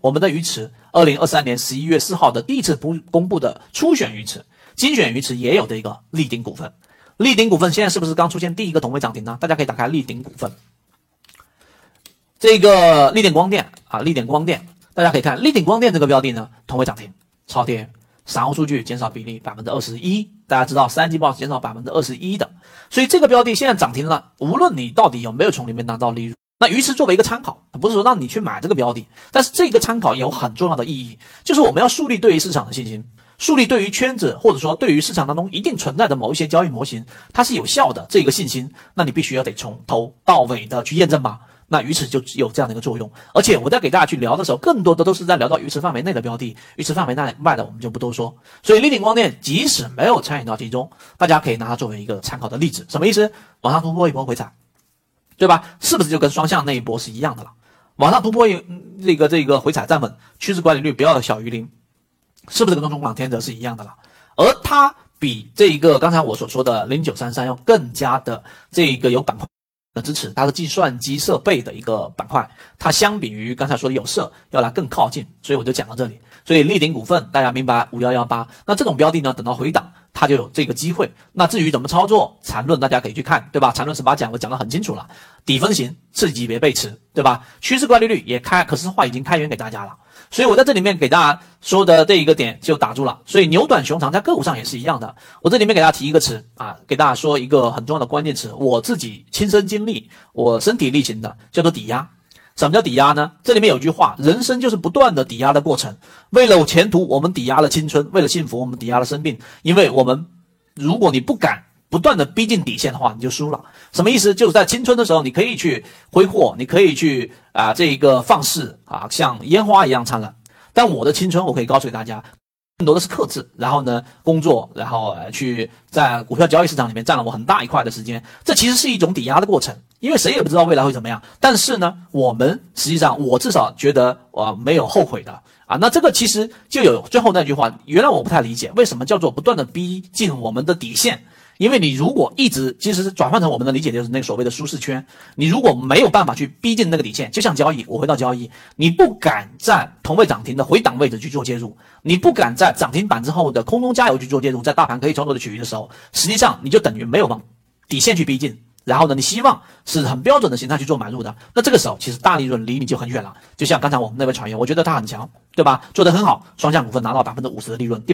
我们的鱼池，二零二三年十一月四号的第一次公公布的初选鱼池，精选鱼池也有的一个立鼎股份。立鼎股份现在是不是刚出现第一个同位涨停呢？大家可以打开立鼎股份，这个立鼎光电啊，立鼎光电，大家可以看立鼎光电这个标的呢，同位涨停，超跌，散户数据减少比例百分之二十一，大家知道三季报减少百分之二十一的，所以这个标的现在涨停了，无论你到底有没有从里面拿到利润。那鱼池作为一个参考，不是说让你去买这个标的，但是这个参考有很重要的意义，就是我们要树立对于市场的信心，树立对于圈子或者说对于市场当中一定存在的某一些交易模型，它是有效的这个信心，那你必须要得从头到尾的去验证吧。那鱼池就有这样的一个作用，而且我在给大家去聊的时候，更多的都是在聊到鱼池范围内的标的，鱼池范围内外的我们就不多说。所以立鼎光电即使没有参与到其中，大家可以拿它作为一个参考的例子，什么意思？往上突破一波回踩。对吧？是不是就跟双向那一波是一样的了？往上突破一这个这个回踩站稳，趋势管理率不要小于零，是不是跟中广天泽是一样的了？而它比这一个刚才我所说的零九三三要更加的这个有板块的支持，它是计算机设备的一个板块，它相比于刚才说的有色要来更靠近，所以我就讲到这里。所以立鼎股份大家明白五幺幺八，那这种标的呢，等到回档。它就有这个机会。那至于怎么操作，缠论大家可以去看，对吧？缠论十八讲我讲得很清楚了，底分型，次级别背驰，对吧？趋势管理率也开可视化已经开源给大家了。所以我在这里面给大家说的这一个点就打住了。所以牛短熊长在个股上也是一样的。我这里面给大家提一个词啊，给大家说一个很重要的关键词，我自己亲身经历，我身体力行的，叫做抵押。什么叫抵押呢？这里面有句话，人生就是不断的抵押的过程。为了前途，我们抵押了青春；为了幸福，我们抵押了生命。因为我们，如果你不敢不断的逼近底线的话，你就输了。什么意思？就是在青春的时候，你可以去挥霍，你可以去啊，这个放肆啊，像烟花一样灿烂。但我的青春，我可以告诉大家。更多的是克制，然后呢，工作，然后，去在股票交易市场里面占了我很大一块的时间。这其实是一种抵押的过程，因为谁也不知道未来会怎么样。但是呢，我们实际上，我至少觉得我没有后悔的啊。那这个其实就有最后那句话，原来我不太理解，为什么叫做不断的逼近我们的底线。因为你如果一直，其实是转换成我们的理解，就是那个所谓的舒适圈。你如果没有办法去逼近那个底线，就像交易，我回到交易，你不敢在同位涨停的回档位置去做介入，你不敢在涨停板之后的空中加油去做介入，在大盘可以操作的区域的时候，实际上你就等于没有往底线去逼近。然后呢，你希望是很标准的形态去做买入的，那这个时候其实大利润离你就很远了。就像刚才我们那位船员，我觉得他很强，对吧？做得很好，双向股份拿到百分之五十的利润。